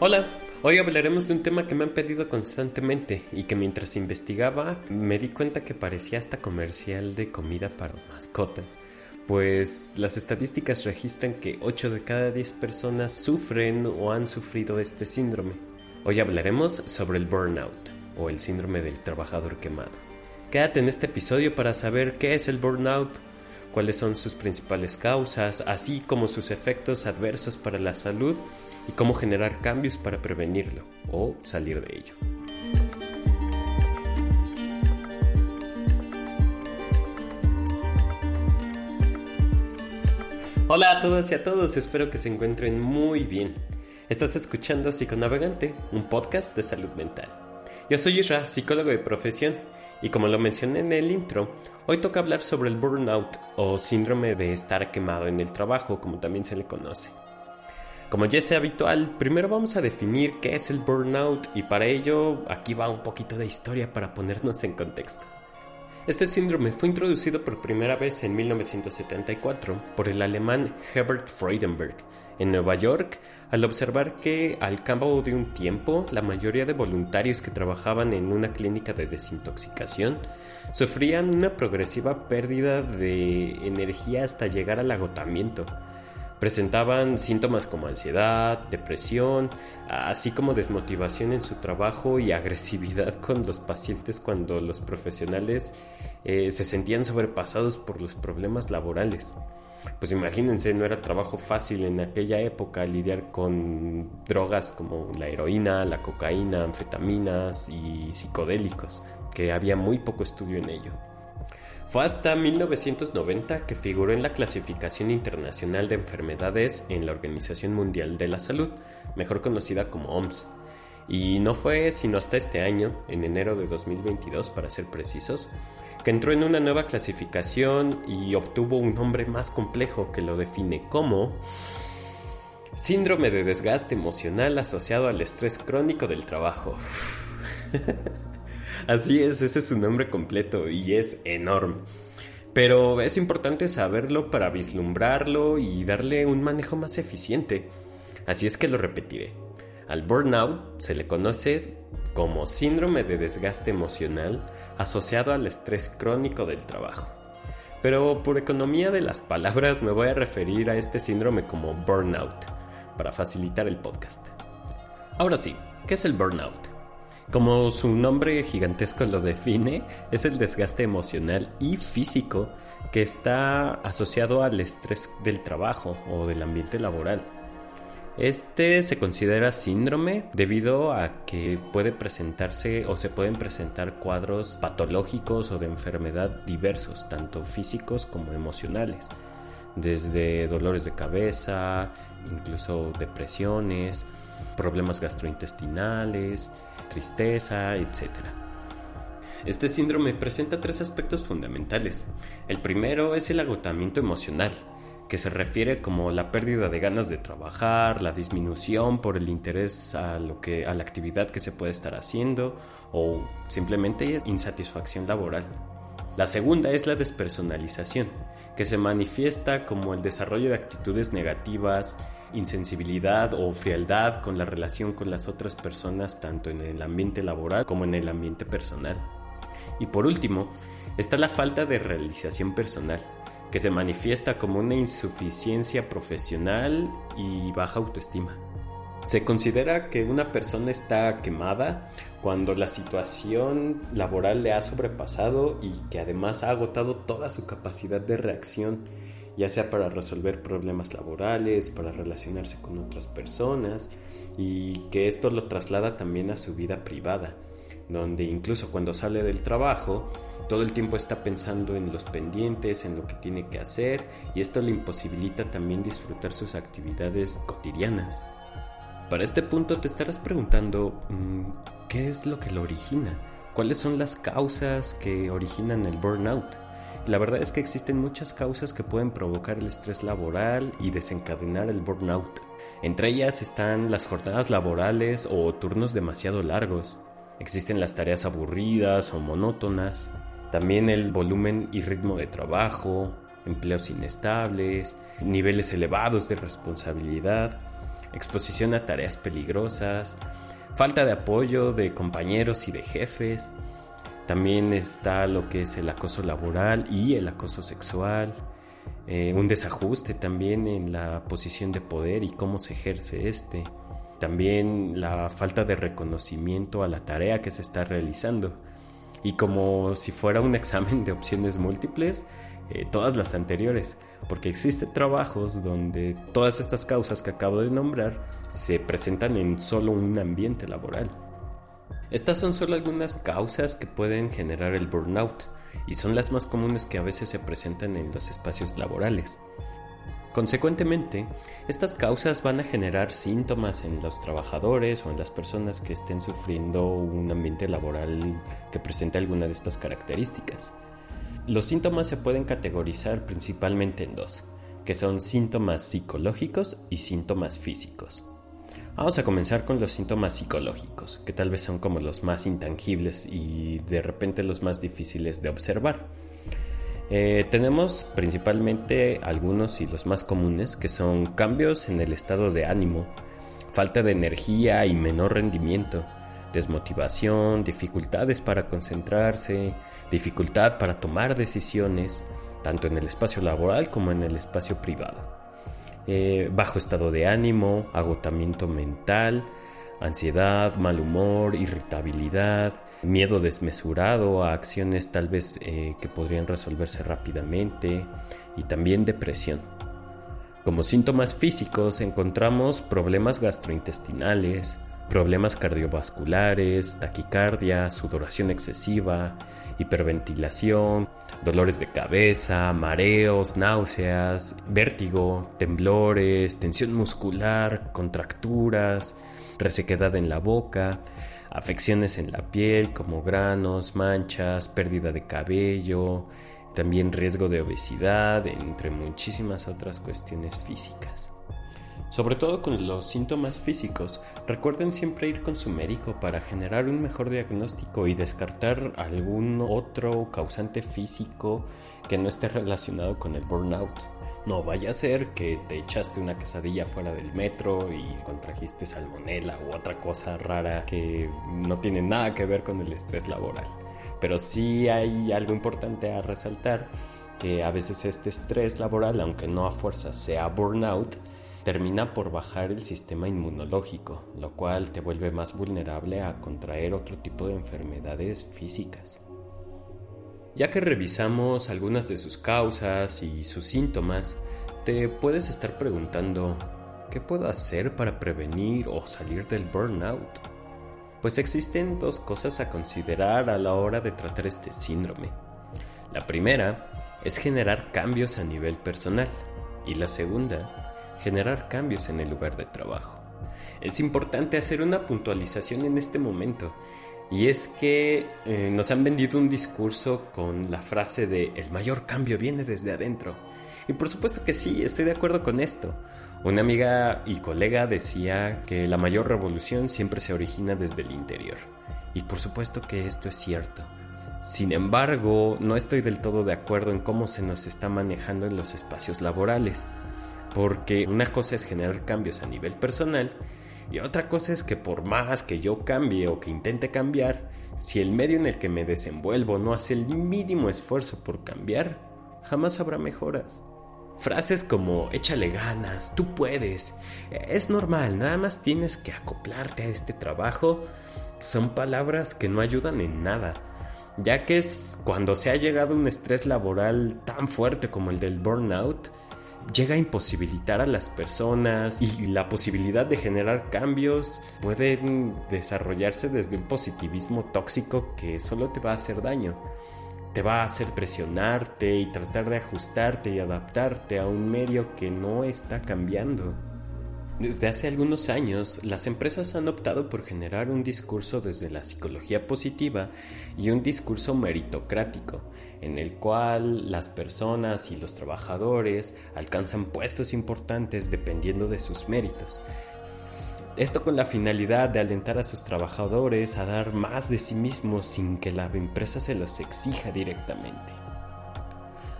Hola, hoy hablaremos de un tema que me han pedido constantemente y que mientras investigaba me di cuenta que parecía hasta comercial de comida para mascotas, pues las estadísticas registran que 8 de cada 10 personas sufren o han sufrido este síndrome. Hoy hablaremos sobre el burnout o el síndrome del trabajador quemado. Quédate en este episodio para saber qué es el burnout, cuáles son sus principales causas, así como sus efectos adversos para la salud y cómo generar cambios para prevenirlo o salir de ello. Hola a todas y a todos, espero que se encuentren muy bien. Estás escuchando Psiconavegante, un podcast de salud mental. Yo soy Isra, psicólogo de profesión, y como lo mencioné en el intro, hoy toca hablar sobre el burnout o síndrome de estar quemado en el trabajo, como también se le conoce. Como ya es habitual, primero vamos a definir qué es el burnout y para ello aquí va un poquito de historia para ponernos en contexto. Este síndrome fue introducido por primera vez en 1974 por el alemán Herbert Freudenberg en Nueva York al observar que al cabo de un tiempo la mayoría de voluntarios que trabajaban en una clínica de desintoxicación sufrían una progresiva pérdida de energía hasta llegar al agotamiento Presentaban síntomas como ansiedad, depresión, así como desmotivación en su trabajo y agresividad con los pacientes cuando los profesionales eh, se sentían sobrepasados por los problemas laborales. Pues imagínense, no era trabajo fácil en aquella época lidiar con drogas como la heroína, la cocaína, anfetaminas y psicodélicos, que había muy poco estudio en ello. Fue hasta 1990 que figuró en la clasificación internacional de enfermedades en la Organización Mundial de la Salud, mejor conocida como OMS. Y no fue sino hasta este año, en enero de 2022 para ser precisos, que entró en una nueva clasificación y obtuvo un nombre más complejo que lo define como síndrome de desgaste emocional asociado al estrés crónico del trabajo. Así es, ese es su nombre completo y es enorme. Pero es importante saberlo para vislumbrarlo y darle un manejo más eficiente. Así es que lo repetiré. Al burnout se le conoce como síndrome de desgaste emocional asociado al estrés crónico del trabajo. Pero por economía de las palabras me voy a referir a este síndrome como burnout, para facilitar el podcast. Ahora sí, ¿qué es el burnout? Como su nombre gigantesco lo define, es el desgaste emocional y físico que está asociado al estrés del trabajo o del ambiente laboral. Este se considera síndrome debido a que puede presentarse o se pueden presentar cuadros patológicos o de enfermedad diversos, tanto físicos como emocionales, desde dolores de cabeza, incluso depresiones, problemas gastrointestinales, tristeza, etc. Este síndrome presenta tres aspectos fundamentales. El primero es el agotamiento emocional, que se refiere como la pérdida de ganas de trabajar, la disminución por el interés a lo que a la actividad que se puede estar haciendo o simplemente insatisfacción laboral. La segunda es la despersonalización, que se manifiesta como el desarrollo de actitudes negativas, insensibilidad o frialdad con la relación con las otras personas tanto en el ambiente laboral como en el ambiente personal. Y por último, está la falta de realización personal, que se manifiesta como una insuficiencia profesional y baja autoestima. Se considera que una persona está quemada cuando la situación laboral le ha sobrepasado y que además ha agotado toda su capacidad de reacción ya sea para resolver problemas laborales, para relacionarse con otras personas y que esto lo traslada también a su vida privada, donde incluso cuando sale del trabajo, todo el tiempo está pensando en los pendientes, en lo que tiene que hacer y esto le imposibilita también disfrutar sus actividades cotidianas. Para este punto te estarás preguntando, mm, ¿qué es lo que lo origina? ¿Cuáles son las causas que originan el burnout? La verdad es que existen muchas causas que pueden provocar el estrés laboral y desencadenar el burnout. Entre ellas están las jornadas laborales o turnos demasiado largos. Existen las tareas aburridas o monótonas. También el volumen y ritmo de trabajo, empleos inestables, niveles elevados de responsabilidad. exposición a tareas peligrosas, falta de apoyo de compañeros y de jefes. También está lo que es el acoso laboral y el acoso sexual, eh, un desajuste también en la posición de poder y cómo se ejerce este. También la falta de reconocimiento a la tarea que se está realizando. Y como si fuera un examen de opciones múltiples, eh, todas las anteriores, porque existen trabajos donde todas estas causas que acabo de nombrar se presentan en solo un ambiente laboral. Estas son solo algunas causas que pueden generar el burnout y son las más comunes que a veces se presentan en los espacios laborales. Consecuentemente, estas causas van a generar síntomas en los trabajadores o en las personas que estén sufriendo un ambiente laboral que presente alguna de estas características. Los síntomas se pueden categorizar principalmente en dos, que son síntomas psicológicos y síntomas físicos. Vamos a comenzar con los síntomas psicológicos, que tal vez son como los más intangibles y de repente los más difíciles de observar. Eh, tenemos principalmente algunos y los más comunes, que son cambios en el estado de ánimo, falta de energía y menor rendimiento, desmotivación, dificultades para concentrarse, dificultad para tomar decisiones, tanto en el espacio laboral como en el espacio privado. Eh, bajo estado de ánimo, agotamiento mental, ansiedad, mal humor, irritabilidad, miedo desmesurado a acciones tal vez eh, que podrían resolverse rápidamente y también depresión. Como síntomas físicos encontramos problemas gastrointestinales, problemas cardiovasculares, taquicardia, sudoración excesiva, hiperventilación, dolores de cabeza, mareos, náuseas, vértigo, temblores, tensión muscular, contracturas, resequedad en la boca, afecciones en la piel como granos, manchas, pérdida de cabello, también riesgo de obesidad, entre muchísimas otras cuestiones físicas. Sobre todo con los síntomas físicos, recuerden siempre ir con su médico para generar un mejor diagnóstico y descartar algún otro causante físico que no esté relacionado con el burnout. No vaya a ser que te echaste una quesadilla fuera del metro y contrajiste salmonela u otra cosa rara que no tiene nada que ver con el estrés laboral. Pero sí hay algo importante a resaltar que a veces este estrés laboral, aunque no a fuerza sea burnout, termina por bajar el sistema inmunológico, lo cual te vuelve más vulnerable a contraer otro tipo de enfermedades físicas. Ya que revisamos algunas de sus causas y sus síntomas, te puedes estar preguntando, ¿qué puedo hacer para prevenir o salir del burnout? Pues existen dos cosas a considerar a la hora de tratar este síndrome. La primera es generar cambios a nivel personal y la segunda generar cambios en el lugar de trabajo. Es importante hacer una puntualización en este momento y es que eh, nos han vendido un discurso con la frase de el mayor cambio viene desde adentro. Y por supuesto que sí, estoy de acuerdo con esto. Una amiga y colega decía que la mayor revolución siempre se origina desde el interior. Y por supuesto que esto es cierto. Sin embargo, no estoy del todo de acuerdo en cómo se nos está manejando en los espacios laborales. Porque una cosa es generar cambios a nivel personal y otra cosa es que por más que yo cambie o que intente cambiar, si el medio en el que me desenvuelvo no hace el mínimo esfuerzo por cambiar, jamás habrá mejoras. Frases como échale ganas, tú puedes, es normal, nada más tienes que acoplarte a este trabajo, son palabras que no ayudan en nada, ya que es cuando se ha llegado a un estrés laboral tan fuerte como el del burnout, llega a imposibilitar a las personas y la posibilidad de generar cambios pueden desarrollarse desde un positivismo tóxico que solo te va a hacer daño. Te va a hacer presionarte y tratar de ajustarte y adaptarte a un medio que no está cambiando. Desde hace algunos años, las empresas han optado por generar un discurso desde la psicología positiva y un discurso meritocrático, en el cual las personas y los trabajadores alcanzan puestos importantes dependiendo de sus méritos. Esto con la finalidad de alentar a sus trabajadores a dar más de sí mismos sin que la empresa se los exija directamente.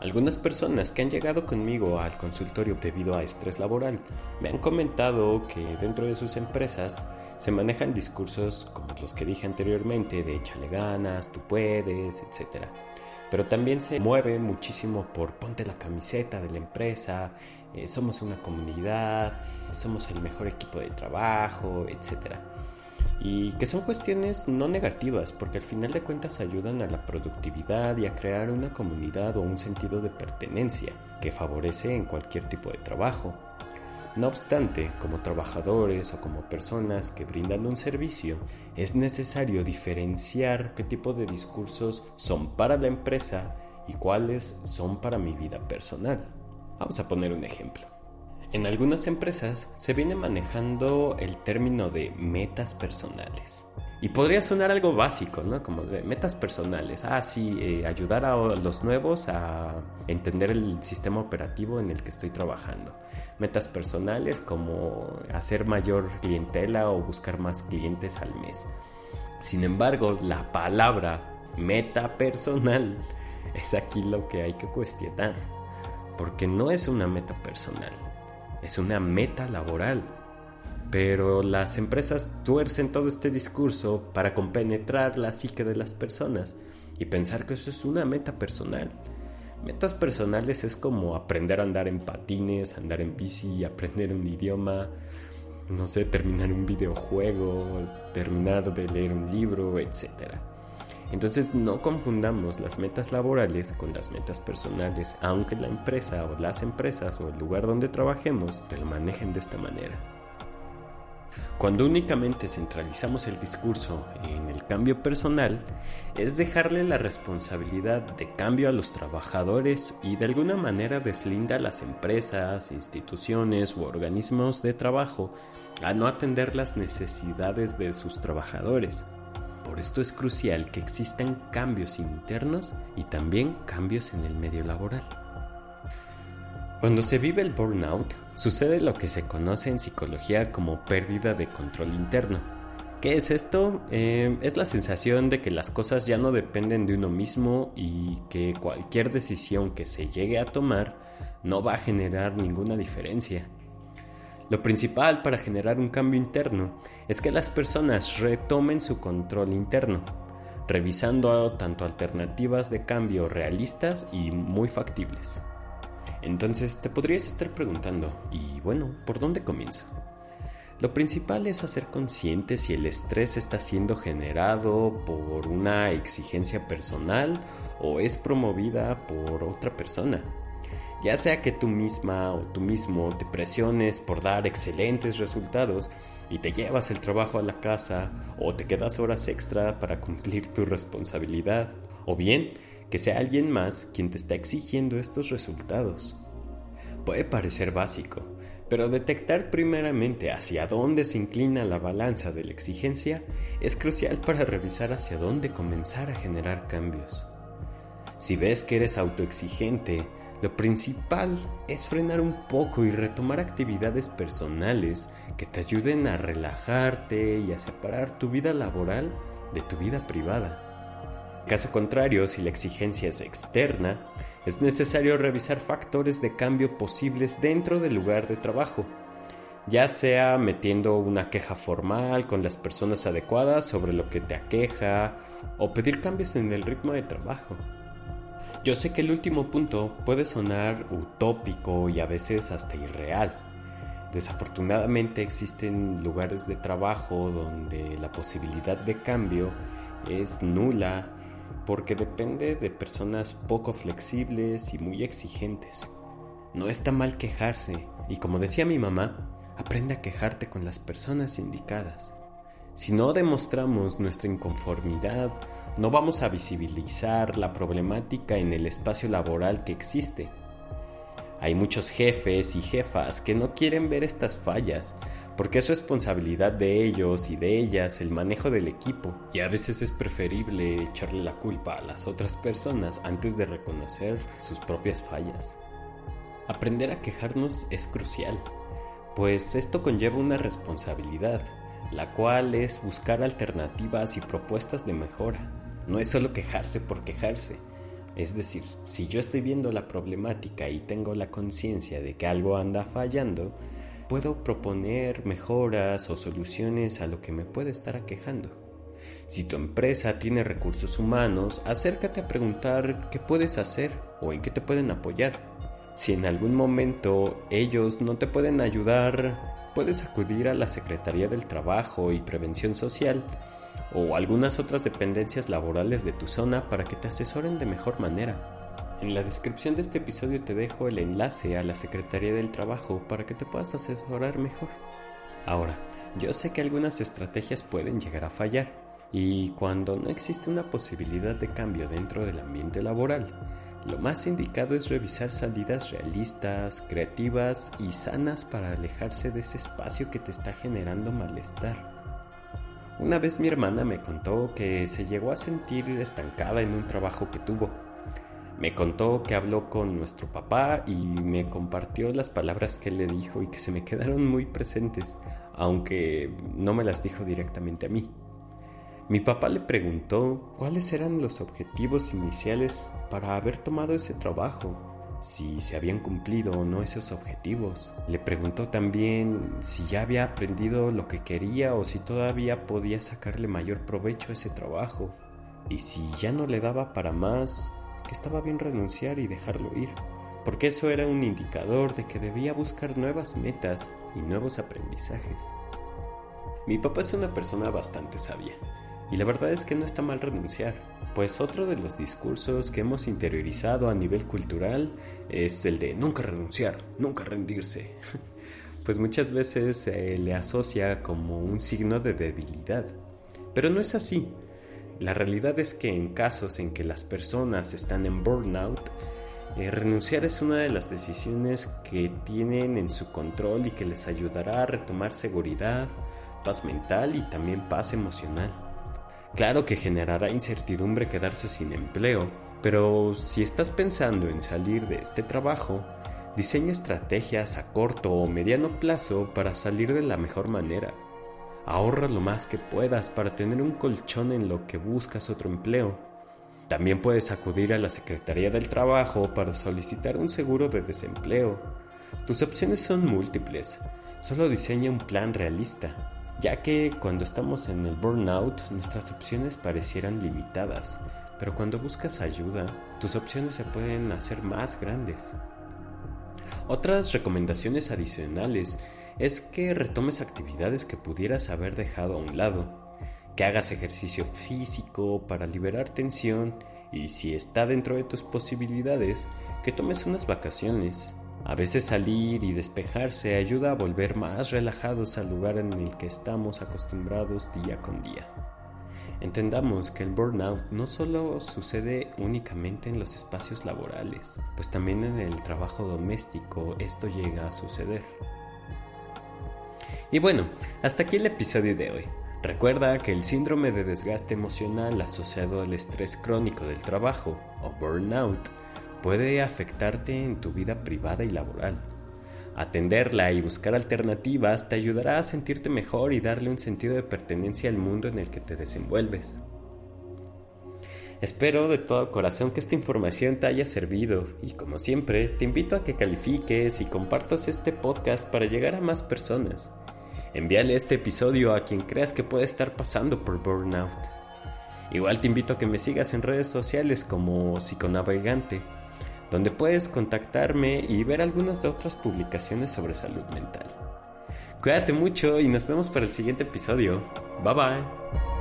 Algunas personas que han llegado conmigo al consultorio debido a estrés laboral me han comentado que dentro de sus empresas se manejan discursos como los que dije anteriormente de échale ganas, tú puedes, etc. Pero también se mueve muchísimo por ponte la camiseta de la empresa, eh, somos una comunidad, somos el mejor equipo de trabajo, etc y que son cuestiones no negativas porque al final de cuentas ayudan a la productividad y a crear una comunidad o un sentido de pertenencia que favorece en cualquier tipo de trabajo. No obstante, como trabajadores o como personas que brindan un servicio, es necesario diferenciar qué tipo de discursos son para la empresa y cuáles son para mi vida personal. Vamos a poner un ejemplo. En algunas empresas se viene manejando el término de metas personales. Y podría sonar algo básico, ¿no? Como metas personales. Ah, sí, eh, ayudar a los nuevos a entender el sistema operativo en el que estoy trabajando. Metas personales como hacer mayor clientela o buscar más clientes al mes. Sin embargo, la palabra meta personal es aquí lo que hay que cuestionar. Porque no es una meta personal es una meta laboral. Pero las empresas tuercen todo este discurso para compenetrar la psique de las personas y pensar que eso es una meta personal. Metas personales es como aprender a andar en patines, andar en bici, aprender un idioma, no sé, terminar un videojuego, terminar de leer un libro, etcétera. Entonces no confundamos las metas laborales con las metas personales, aunque la empresa o las empresas o el lugar donde trabajemos te lo manejen de esta manera. Cuando únicamente centralizamos el discurso en el cambio personal, es dejarle la responsabilidad de cambio a los trabajadores y de alguna manera deslinda a las empresas, instituciones u organismos de trabajo a no atender las necesidades de sus trabajadores. Por esto es crucial que existan cambios internos y también cambios en el medio laboral. Cuando se vive el burnout, sucede lo que se conoce en psicología como pérdida de control interno. ¿Qué es esto? Eh, es la sensación de que las cosas ya no dependen de uno mismo y que cualquier decisión que se llegue a tomar no va a generar ninguna diferencia. Lo principal para generar un cambio interno es que las personas retomen su control interno, revisando tanto alternativas de cambio realistas y muy factibles. Entonces te podrías estar preguntando, y bueno, ¿por dónde comienzo? Lo principal es hacer consciente si el estrés está siendo generado por una exigencia personal o es promovida por otra persona. Ya sea que tú misma o tú mismo te presiones por dar excelentes resultados y te llevas el trabajo a la casa o te quedas horas extra para cumplir tu responsabilidad, o bien que sea alguien más quien te está exigiendo estos resultados. Puede parecer básico, pero detectar primeramente hacia dónde se inclina la balanza de la exigencia es crucial para revisar hacia dónde comenzar a generar cambios. Si ves que eres autoexigente lo principal es frenar un poco y retomar actividades personales que te ayuden a relajarte y a separar tu vida laboral de tu vida privada. Caso contrario, si la exigencia es externa, es necesario revisar factores de cambio posibles dentro del lugar de trabajo, ya sea metiendo una queja formal con las personas adecuadas sobre lo que te aqueja o pedir cambios en el ritmo de trabajo. Yo sé que el último punto puede sonar utópico y a veces hasta irreal. Desafortunadamente existen lugares de trabajo donde la posibilidad de cambio es nula porque depende de personas poco flexibles y muy exigentes. No está mal quejarse y como decía mi mamá, aprende a quejarte con las personas indicadas. Si no demostramos nuestra inconformidad, no vamos a visibilizar la problemática en el espacio laboral que existe. Hay muchos jefes y jefas que no quieren ver estas fallas, porque es responsabilidad de ellos y de ellas el manejo del equipo, y a veces es preferible echarle la culpa a las otras personas antes de reconocer sus propias fallas. Aprender a quejarnos es crucial, pues esto conlleva una responsabilidad, la cual es buscar alternativas y propuestas de mejora. No es solo quejarse por quejarse. Es decir, si yo estoy viendo la problemática y tengo la conciencia de que algo anda fallando, puedo proponer mejoras o soluciones a lo que me puede estar aquejando. Si tu empresa tiene recursos humanos, acércate a preguntar qué puedes hacer o en qué te pueden apoyar. Si en algún momento ellos no te pueden ayudar, puedes acudir a la Secretaría del Trabajo y Prevención Social o algunas otras dependencias laborales de tu zona para que te asesoren de mejor manera. En la descripción de este episodio te dejo el enlace a la Secretaría del Trabajo para que te puedas asesorar mejor. Ahora, yo sé que algunas estrategias pueden llegar a fallar y cuando no existe una posibilidad de cambio dentro del ambiente laboral, lo más indicado es revisar salidas realistas, creativas y sanas para alejarse de ese espacio que te está generando malestar. Una vez mi hermana me contó que se llegó a sentir estancada en un trabajo que tuvo. Me contó que habló con nuestro papá y me compartió las palabras que él le dijo y que se me quedaron muy presentes, aunque no me las dijo directamente a mí. Mi papá le preguntó cuáles eran los objetivos iniciales para haber tomado ese trabajo si se habían cumplido o no esos objetivos. Le preguntó también si ya había aprendido lo que quería o si todavía podía sacarle mayor provecho a ese trabajo. Y si ya no le daba para más, que estaba bien renunciar y dejarlo ir, porque eso era un indicador de que debía buscar nuevas metas y nuevos aprendizajes. Mi papá es una persona bastante sabia y la verdad es que no está mal renunciar, pues otro de los discursos que hemos interiorizado a nivel cultural es el de nunca renunciar, nunca rendirse. Pues muchas veces se le asocia como un signo de debilidad, pero no es así. La realidad es que en casos en que las personas están en burnout, eh, renunciar es una de las decisiones que tienen en su control y que les ayudará a retomar seguridad, paz mental y también paz emocional. Claro que generará incertidumbre quedarse sin empleo, pero si estás pensando en salir de este trabajo, diseña estrategias a corto o mediano plazo para salir de la mejor manera. Ahorra lo más que puedas para tener un colchón en lo que buscas otro empleo. También puedes acudir a la Secretaría del Trabajo para solicitar un seguro de desempleo. Tus opciones son múltiples, solo diseña un plan realista ya que cuando estamos en el burnout nuestras opciones parecieran limitadas, pero cuando buscas ayuda, tus opciones se pueden hacer más grandes. Otras recomendaciones adicionales es que retomes actividades que pudieras haber dejado a un lado, que hagas ejercicio físico para liberar tensión y si está dentro de tus posibilidades, que tomes unas vacaciones a veces salir y despejarse ayuda a volver más relajados al lugar en el que estamos acostumbrados día con día. Entendamos que el burnout no solo sucede únicamente en los espacios laborales, pues también en el trabajo doméstico esto llega a suceder. Y bueno, hasta aquí el episodio de hoy. Recuerda que el síndrome de desgaste emocional asociado al estrés crónico del trabajo, o burnout, puede afectarte en tu vida privada y laboral. Atenderla y buscar alternativas te ayudará a sentirte mejor y darle un sentido de pertenencia al mundo en el que te desenvuelves. Espero de todo corazón que esta información te haya servido y como siempre te invito a que califiques y compartas este podcast para llegar a más personas. Envíale este episodio a quien creas que puede estar pasando por burnout. Igual te invito a que me sigas en redes sociales como psiconavegante donde puedes contactarme y ver algunas de otras publicaciones sobre salud mental. Cuídate mucho y nos vemos para el siguiente episodio. Bye bye.